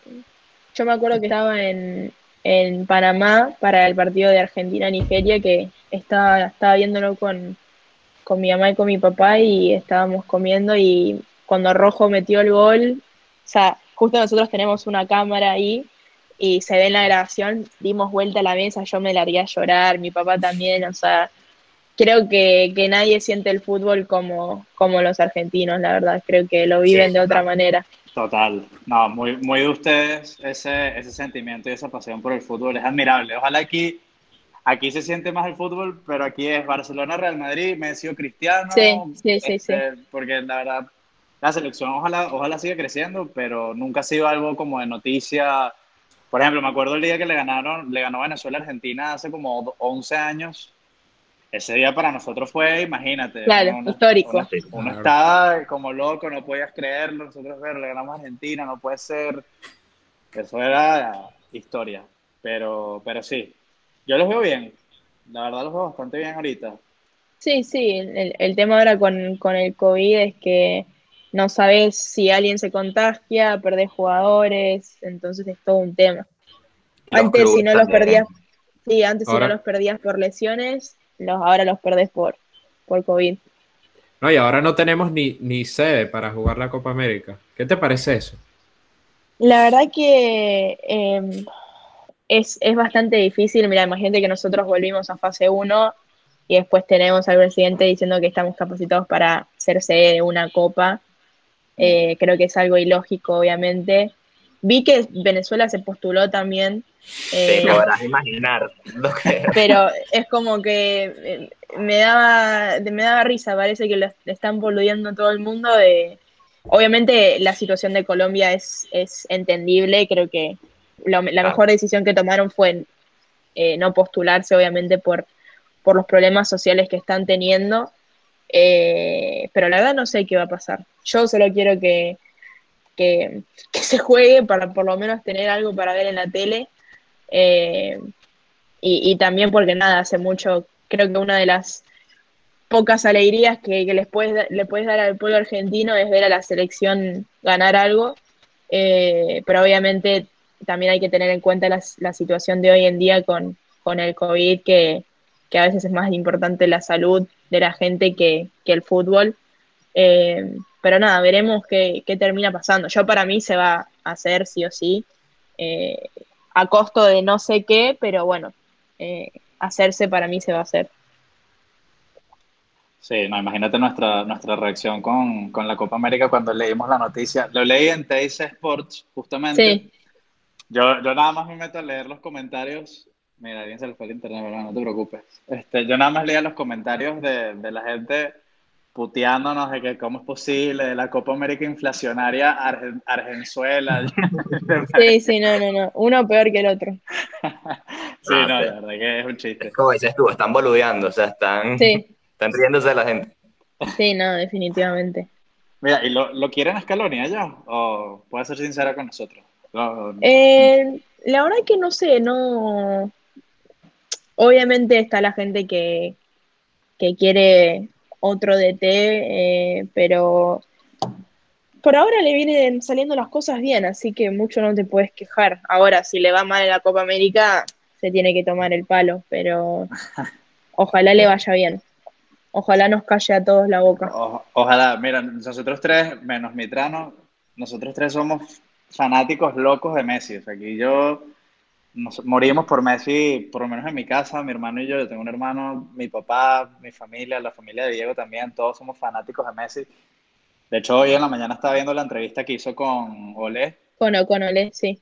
Yo me acuerdo que estaba en, en Panamá para el partido de Argentina-Nigeria, que estaba, estaba viéndolo con, con mi mamá y con mi papá y estábamos comiendo y cuando Rojo metió el gol, o sea, justo nosotros tenemos una cámara ahí y se ve en la grabación, dimos vuelta a la mesa, yo me largué a llorar, mi papá también, o sea, creo que, nadie siente el fútbol como, como los argentinos, la verdad. Creo que lo viven de otra manera. Total. No, muy, muy de ustedes ese, ese sentimiento y esa pasión por el fútbol. Es admirable. Ojalá aquí, aquí se siente más el fútbol, pero aquí es Barcelona, Real Madrid, Messi o Cristiano. Sí, sí, sí, sí. Este, porque la verdad, la selección ojalá, ojalá siga creciendo, pero nunca ha sido algo como de noticia. Por ejemplo, me acuerdo el día que le ganaron, le ganó Venezuela a Argentina hace como 11 años ese día para nosotros fue, imagínate. Claro, histórico. Uno, estaba como loco, no podías creerlo. Nosotros ver, le ganamos a Argentina, no puede ser. Eso era historia. Pero, pero sí, yo los veo bien. La verdad los veo bastante bien ahorita. Sí, sí. El, el tema ahora con, con el COVID es que no sabes si alguien se contagia, perdés jugadores, entonces es todo un tema. antes si no los perdías, sí, antes si no los perdías por lesiones, los, ahora los perdés por, por COVID. No, y ahora no tenemos ni, ni sede para jugar la Copa América. ¿Qué te parece eso? La verdad que em, es, bastante difícil. Mira, imagínate que nosotros volvimos a fase 1 y después tenemos al presidente diciendo que estamos capacitados para ser sede de una copa. Eh, creo que es algo ilógico, obviamente. Vi que Venezuela se postuló también. Eh, Te podrás imaginar. Pero es como que eh, me daba, me daba risa, parece que le están boludeando a todo el mundo. obviamente la situación de Colombia es, es entendible, creo que la mejor decisión que tomaron fue eh, no postularse, obviamente, por, por los problemas sociales que están teniendo. pero la verdad no sé qué va a pasar. Yo solo quiero que, que, se juegue para por lo menos tener algo para ver en la tele. Eh, y, también porque nada, hace mucho, creo que una de las pocas alegrías que, les puedes, le puedes dar al pueblo argentino es ver a la selección ganar algo. Eh, pero obviamente también hay que tener en cuenta la, situación de hoy en día con, el COVID, que, a veces es más importante la salud de la gente que, el fútbol. Eh, pero nada, veremos qué, termina pasando. Yo para mí se va a hacer sí o sí, eh, a costo de no sé qué, pero bueno, eh, hacerse para mí se va a hacer. Sí, no, imagínate nuestra, nuestra reacción con, la Copa América cuando leímos la noticia. Lo leí en Teis Sports, justamente. Sí. Yo, yo nada más me meto a leer los comentarios. Mira, alguien se le fue el internet, ¿verdad? No te preocupes. Este, yo nada más leía los comentarios de, de la gente puteándonos de que cómo es posible, de la Copa América inflacionaria Argenzuela. (laughs) sí, sí, no, no, no. Uno peor que el otro. (laughs) sí, no, la verdad que es un chiste. Como dices tú, están boludeando, o sea, están, están riéndose de la gente. Sí, no, definitivamente. Mira, ¿y lo, lo quieren a Scaloni allá? ¿O puede ser sincera con nosotros? Eh, la verdad que no sé, no... Obviamente está la gente que, que quiere otro DT, eh, pero por ahora le vienen saliendo las cosas bien, así que mucho no te puedes quejar. Ahora, si le va mal en la Copa América, se tiene que tomar el palo, pero (laughs) ojalá le vaya bien. Ojalá nos calle a todos la boca. ojalá, mira, nosotros tres, menos Mitrano, nosotros tres somos fanáticos locos de Messi. O sea, aquí yo nos morimos por Messi, por lo menos en mi casa, mi hermano y yo, yo tengo un hermano, mi papá, mi familia, la familia de Diego también, todos somos fanáticos de Messi. De hecho, hoy en la mañana estaba viendo la entrevista que hizo con Olé. Con, con Olé, sí.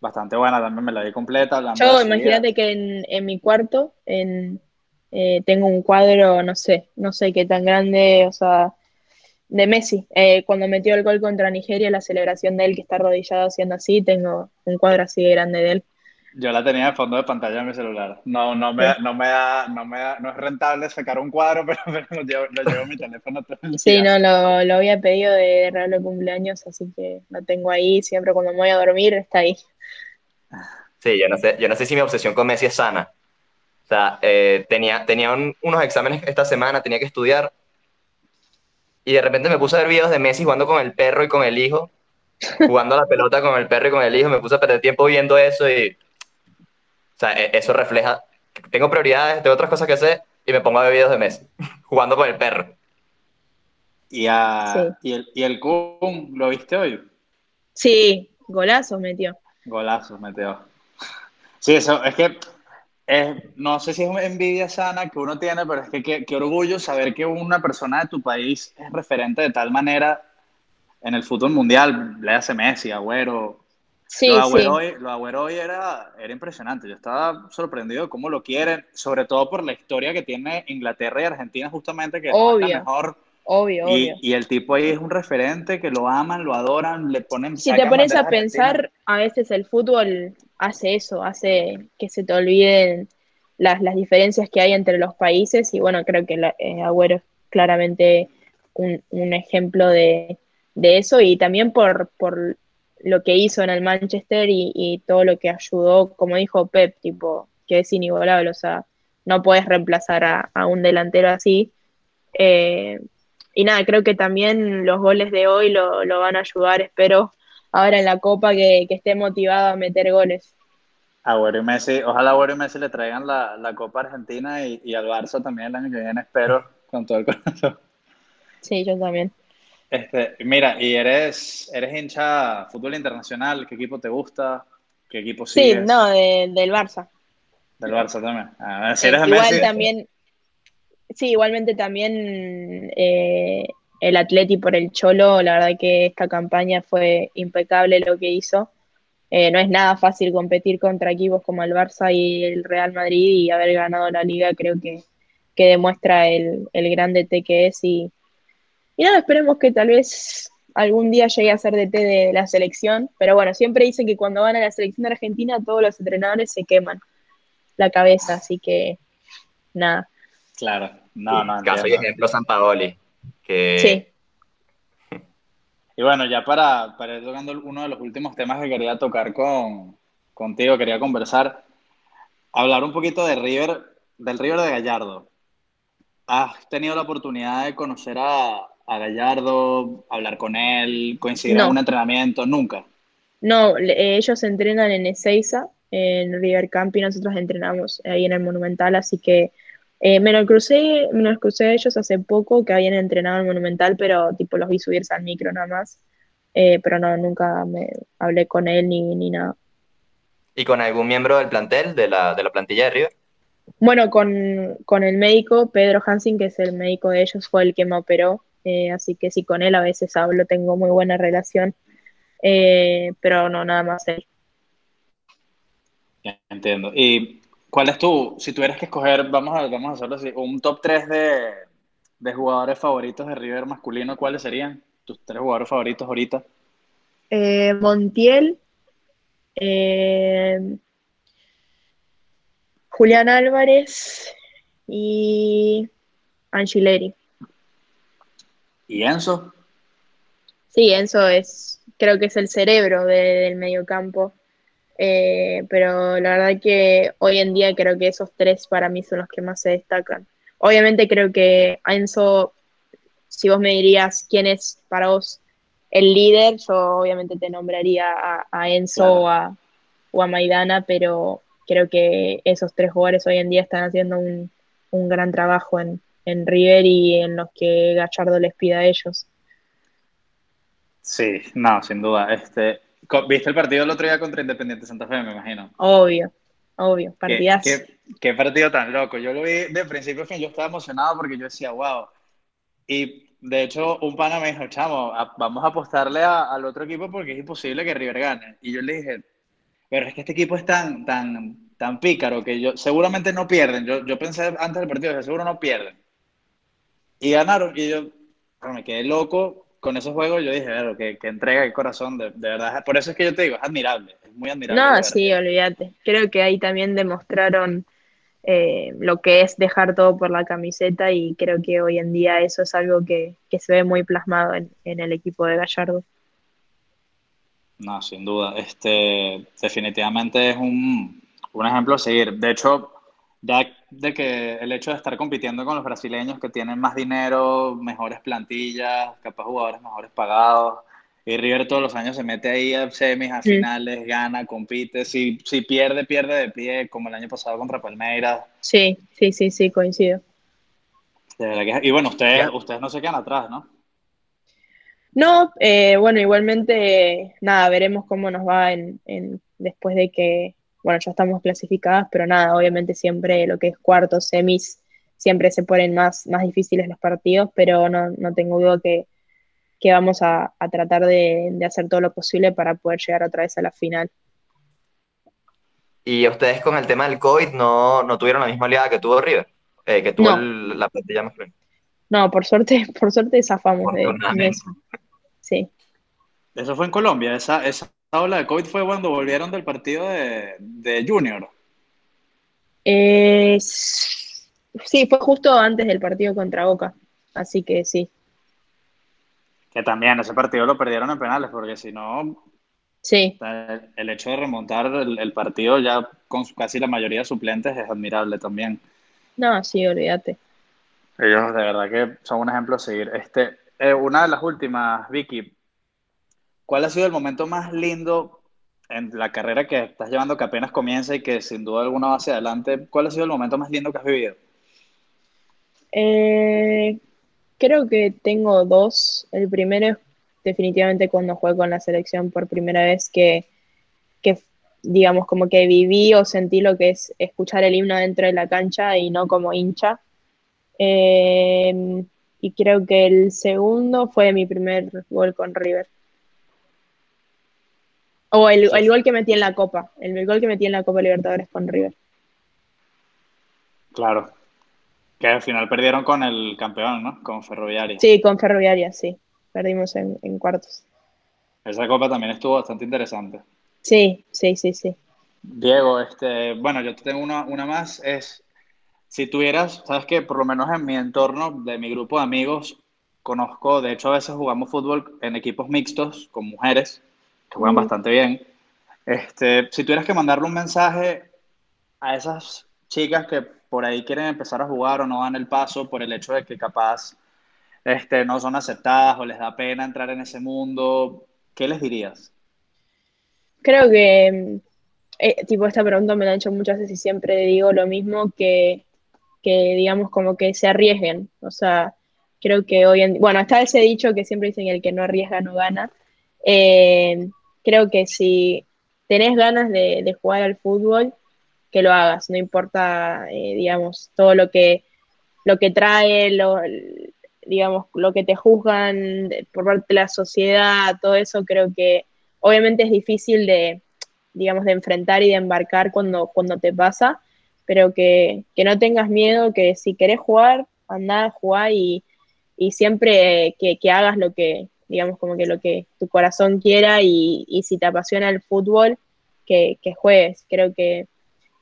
Bastante buena, también me la vi completa. Yo, imagínate que en, en, mi cuarto en, eh, tengo un cuadro, no sé, no sé qué tan grande, o sea, de Messi. Eh, cuando metió el gol contra Nigeria, la celebración de él que está arrodillado haciendo así, tengo un cuadro así de grande de él. Yo la tenía de fondo de pantalla en mi celular. No, no me, no me da, no me da, no es rentable sacar un cuadro, (laughs) pero, lo, llevo, lo llevo en mi teléfono todo el día. Sí, no, lo, lo había pedido de regalo de cumpleaños, así que lo tengo ahí, siempre cuando me voy a dormir está ahí. Sí, yo no sé, yo no sé si mi obsesión con Messi es sana. O sea, eh, tenía, tenía unos exámenes esta semana, tenía que estudiar, y de repente me puse a ver videos de Messi jugando con el perro y con el hijo, jugando a la pelota con el perro y con el hijo, me puse a perder tiempo viendo eso y o sea, e, eso refleja, tengo prioridades, tengo otras cosas que hacer y me pongo a ver videos de Messi, (laughs) jugando con el perro. ¿Y, a, ¿y, el, ¿Y el Kun, lo viste hoy? Sí, golazo metió. Golazo metió. Sí, eso, es que no sé si es una envidia sana que uno tiene, pero es que qué orgullo saber que una persona de tu país es referente de tal manera en el fútbol mundial, le hace Messi, Agüero, Sí, lo sí. Lo Agüero hoy era, era impresionante. Yo estaba sorprendido de cómo lo quieren, sobre todo por la historia que tiene Inglaterra y Argentina, justamente, que obvio, es la mejor. Obvio, y, obvio. Y el tipo ahí es un referente que lo aman, lo adoran, le ponen. Si te pones a pensar, a veces el fútbol hace eso, hace que se te olviden las, las diferencias que hay entre los países. Y bueno, creo que la, eh, Agüero es claramente un, un ejemplo de, de, eso. Y también por, por lo que hizo en el Manchester y, y, todo lo que ayudó, como dijo Pep, tipo, que es inigualable, o sea, no puedes reemplazar a, a un delantero así. Eh, y nada, creo que también los goles de hoy lo, lo, van a ayudar, espero, ahora en la Copa que, que esté motivado a meter goles. Agüero y Messi, ojalá Agüero y Messi le traigan la, la Copa Argentina y, y, al Barça también el año que viene, espero, con todo el corazón. Sí, yo también. Este, mira, y eres, eres hincha fútbol internacional, ¿qué equipo te gusta? ¿Qué equipo sigues? Sí, no, de, del Barça. Del Barça también. Ah, si eres Igual Messi, también, sí, igualmente también eh, el Atleti por el Cholo, la verdad que esta campaña fue impecable lo que hizo. Eh, no es nada fácil competir contra equipos como el Barça y el Real Madrid y haber ganado la liga creo que, que demuestra el, el gran DT que es y, y nada, esperemos que tal vez algún día llegue a ser DT de la selección, pero bueno, siempre dicen que cuando van a la selección de Argentina todos los entrenadores se queman la cabeza, así que nada. Claro, no, no. Caso y ejemplo San Paoli. Que... Sí. Y bueno, ya para, para ir tocando uno de los últimos temas que quería tocar con, contigo, quería conversar, hablar un poquito de River, del River de Gallardo. ¿Has tenido la oportunidad de conocer a, a Gallardo, hablar con él, coincidir No. en un entrenamiento? Nunca. No, le- ellos entrenan en Ezeiza, en River Camp, y nosotros entrenamos ahí en el Monumental, así que eh, me lo crucé, me los crucé a ellos hace poco que habían entrenado en el Monumental, pero tipo los vi subirse al micro nada más. Eh, pero no, nunca me hablé con él ni, ni nada. ¿Y con algún miembro del plantel, de la, de la plantilla de River? Bueno, con, con el médico, Pedro Hansen, que es el médico de ellos, fue el que me operó, eh, así que sí, con él a veces hablo, tengo muy buena relación, eh, pero no, nada más él. Entiendo. ¿Y cuál es tu, si tuvieras que escoger, vamos a, vamos a hacerlo así, un top 3 de, de jugadores favoritos de River masculino, ¿cuáles serían tus tres jugadores favoritos ahorita? Eh, Montiel, eh, Julián Álvarez y Angileri. ¿Y Enzo? Sí, Enzo es, creo que es el cerebro de- del mediocampo. Eh, pero la verdad que hoy en día creo que esos tres para mí son los que más se destacan. obviamente creo que a Enzo, si vos me dirías quién es para vos el líder, yo obviamente te nombraría a, Enzo o, a, Maidana, pero creo que esos tres jugadores hoy en día están haciendo un, gran trabajo en, en River y en los que Gallardo les pida a ellos. Sí, no, sin duda. Este, ¿Viste el partido el otro día contra Independiente Santa Fe, me imagino? Obvio, obvio, partidazo. ¿Qué, partido tan loco. Yo lo vi de principio a fin, yo estaba emocionado porque yo decía, wow. Y de hecho, un pana me dijo, chamo, vamos a apostarle al otro equipo porque es imposible que River gane. Y yo le dije, pero es que este equipo es tan, tan, tan pícaro que yo seguramente no pierden. Yo, yo pensé antes del partido seguro no pierden. Y ganaron. Y yo me quedé loco con esos juegos yo dije, que, entrega el corazón, de, verdad. Por eso es que yo te digo, es admirable, es muy admirable. No, sí, olvídate. Creo que ahí también demostraron eh, lo que es dejar todo por la camiseta y creo que hoy en día eso es algo que, se ve muy plasmado en, el equipo de Gallardo. No, sin duda. Este, definitivamente es un, un ejemplo a seguir. De hecho, ya de que el hecho de estar compitiendo con los brasileños que tienen más dinero, mejores plantillas, capaz jugadores mejores pagados, y River todos los años se mete ahí a semis, a finales, gana, compite, si, si pierde, pierde de pie, como el año pasado contra Palmeiras. Sí, sí, sí, sí, coincido. y bueno, ustedes, ustedes no se quedan atrás, ¿no? No, eh, bueno, igualmente, nada, veremos cómo nos va en, en, después de que bueno, ya estamos clasificadas, pero nada, obviamente siempre lo que es cuartos, semis, siempre se ponen más, más difíciles los partidos, pero no, tengo duda que, vamos a, tratar de, hacer todo lo posible para poder llegar otra vez a la final. ¿Y ustedes con el tema del COVID no, tuvieron la misma oleada que tuvo River? Eh, que tuvo la plantilla más frente. No, por suerte, por suerte zafamos de, eso. Sí. Eso fue en Colombia, esa, esa ola de COVID fue cuando volvieron del partido de, Junior. Eh, sí, fue justo antes del partido contra Boca, así que sí. Que también ese partido lo perdieron en penales, porque si no, sí. el, hecho de remontar el, partido ya con casi la mayoría de suplentes es admirable también. No, sí, olvídate. Ellos de verdad que son un ejemplo a seguir. Este, eh, una de las últimas, Vicky, ¿Cuál ha sido el momento más lindo en la carrera que estás llevando, que apenas comienza y que sin duda alguna va hacia adelante? ¿Cuál ha sido el momento más lindo que has vivido? Eh, creo que tengo dos. El primero es definitivamente cuando jugué con la selección por primera vez que, digamos, como que viví o sentí lo que es escuchar el himno dentro de la cancha y no como hincha. Eh, y creo que el segundo fue mi primer gol con River. O el, gol que metí en la Copa, el, gol que metí en la Copa Libertadores con River. Claro. Que al final perdieron con el campeón, ¿no? Con Ferroviaria. Sí, con Ferroviaria, sí. Perdimos en, cuartos. Esa copa también estuvo bastante interesante. Sí, sí, sí, sí. Diego, este, bueno, yo tengo una, una más, es, si tuvieras, sabes que por lo menos en mi entorno, de mi grupo de amigos, conozco, de hecho a veces jugamos fútbol en equipos mixtos con mujeres, que juegan bastante bien. Este, si tuvieras que mandarle un mensaje a esas chicas que por ahí quieren empezar a jugar o no dan el paso por el hecho de que capaz este, no son aceptadas o les da pena entrar en ese mundo, ¿qué les dirías? Creo que, eh, tipo, esta pregunta me la han hecho muchas veces y siempre digo lo mismo, que, que digamos como que se arriesguen. O sea, creo que hoy en bueno, está ese dicho que siempre dicen el que no arriesga no gana. Eh, creo que si tenés ganas de, jugar al fútbol, que lo hagas, no importa, eh, digamos, todo lo que, lo que trae, lo, digamos, lo que te juzgan por parte de la sociedad, todo eso creo que obviamente es difícil de, digamos, de enfrentar y de embarcar cuando, cuando te pasa, pero que, no tengas miedo, que si querés jugar, andá a jugar y, siempre que, que hagas lo que, digamos, como que lo que tu corazón quiera y, si te apasiona el fútbol, que, juegues. Creo que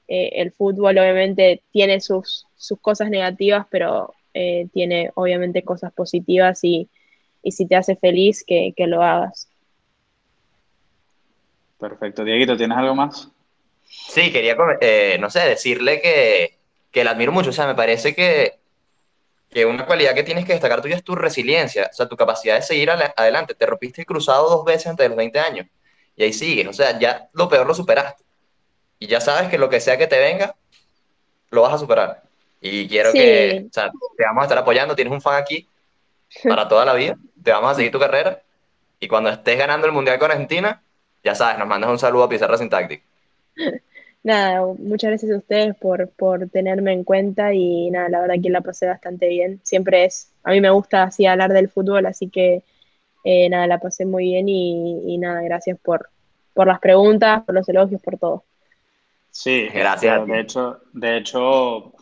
eh, el fútbol obviamente tiene sus, cosas negativas, pero eh, tiene obviamente cosas positivas y, si te hace feliz, que, lo hagas. Perfecto. Dieguito, ¿tienes algo más? Sí, quería, eh, no sé, decirle que, que la admiro mucho. O sea, me parece que que una cualidad que tienes que destacar tuya es tu resiliencia, o sea, tu capacidad de seguir adelante. Te rompiste el cruzado dos veces antes de los 20 años y ahí sigues, o sea, ya lo peor lo superaste. Y ya sabes que lo que sea que te venga, lo vas a superar. Y quiero que, o sea, te vamos a estar apoyando, tienes un fan aquí para toda la vida, te vamos a seguir tu carrera y cuando estés ganando el Mundial con Argentina, ya sabes, nos mandas un saludo a Pizarra Syntactic. (laughs) Nada, muchas gracias a ustedes por, por tenerme en cuenta y nada, la verdad que la pasé bastante bien. Siempre es, a mí me gusta así hablar del fútbol, así que eh, nada, la pasé muy bien y, nada, gracias por, por las preguntas, por los elogios, por todo. Sí, gracias. De hecho, de hecho,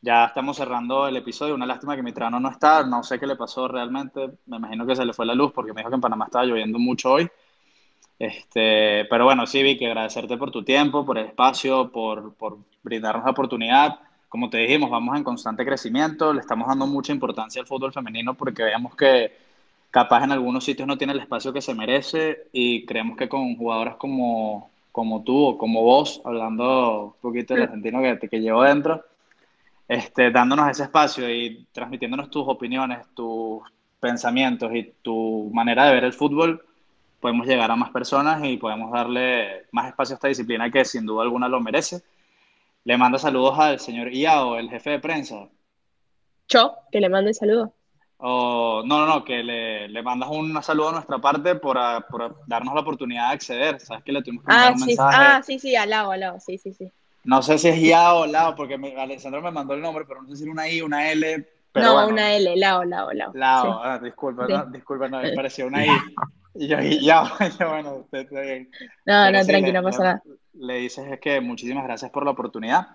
ya estamos cerrando el episodio. Una lástima que mi trano no está. No sé qué le pasó realmente. Me imagino que se le fue la luz porque me dijo que en Panamá estaba lloviendo mucho hoy. Este, pero bueno, sí, Vicky, agradecerte por tu tiempo, por el espacio, por, por brindarnos la oportunidad. Como te dijimos, vamos en constante crecimiento, le estamos dando mucha importancia al fútbol femenino porque veamos que capaz en algunos sitios no tiene el espacio que se merece y creemos que con jugadoras como, como tú o como vos, hablando un poquito del argentino que, que llevo dentro, este, dándonos ese espacio y transmitiéndonos tus opiniones, tus pensamientos y tu manera de ver el fútbol, podemos llegar a más personas y podemos darle más espacio a esta disciplina que sin duda alguna lo merece. Le mando saludos al señor Iao, el jefe de prensa. Yo, que le mande saludos. no, no, no, que le, le mandas un saludo a nuestra parte por, por, darnos la oportunidad de acceder. Sabes que le tuvimos que mandar ah, un mensaje. Ah, sí, sí, al lado, al lado, sí, sí, sí. No sé si es Iao o Lao, porque me, Alessandro me mandó el nombre, pero no sé si era una I, una L. no, una L, Lao, Lao, Lao. Lao, ah, disculpa, no, disculpa, no, me pareció una I. (laughs) Y yo, y ya, (laughs) bueno, usted está bien. No, no, tranquilo, no pasa nada. Le dices es que muchísimas gracias por la oportunidad.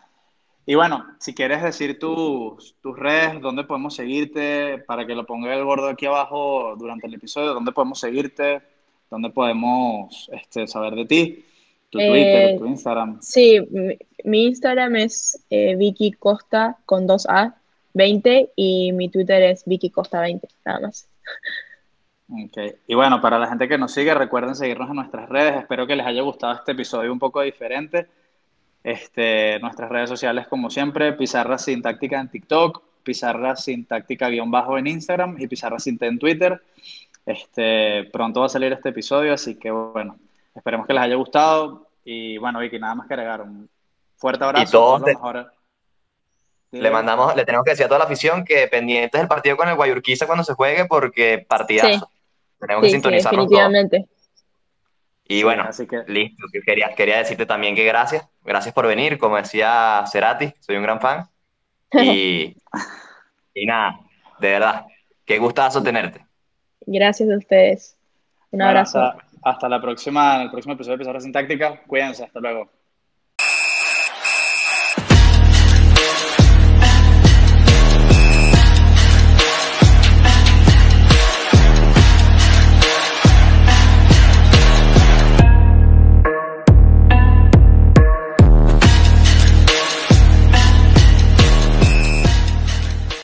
Y bueno, si quieres decir tus, tus redes, dónde podemos seguirte, para que lo ponga el gordo aquí abajo durante el episodio, dónde podemos seguirte, dónde podemos este, saber de ti, tu Twitter, eh, tu Instagram. Sí, mi, Instagram es eh, Vicky Costa con 2A 20 y mi Twitter es Vicky Costa 20, nada más. (laughs) Okay. Y bueno, para la gente que nos sigue, recuerden seguirnos en nuestras redes. Espero que les haya gustado este episodio un poco diferente. Este, nuestras redes sociales, como siempre, Pizarra Sintáctica en TikTok, Pizarra Sintáctica guion bajo en Instagram y Pizarra Sinte en Twitter. Este, pronto va a salir este episodio, así que bueno, esperemos que les haya gustado. Y bueno, Vicky, nada más que agregar. Un fuerte abrazo. Le mandamos, le tenemos que decir a toda la afición que pendientes del partido con el Guayurquiza cuando se juegue, porque partidazo. Tenemos que sintonizarnos definitivamente. Y bueno, listo. Quería, quería decirte también que gracias. Gracias por venir. Como decía Cerati, soy un gran fan. (laughs) Y, y nada, de verdad, qué gustazo tenerte. Gracias a ustedes. Un abrazo. Hasta, la próxima, en el próximo episodio de Pizarra Sintáctica. Cuídense, hasta luego.